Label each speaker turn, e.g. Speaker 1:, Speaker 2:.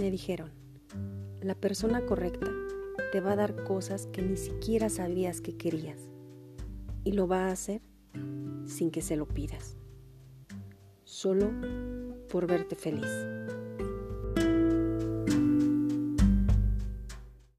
Speaker 1: Me dijeron, la persona correcta te va a dar cosas que ni siquiera sabías que querías y lo va a hacer sin que se lo pidas, solo por verte feliz.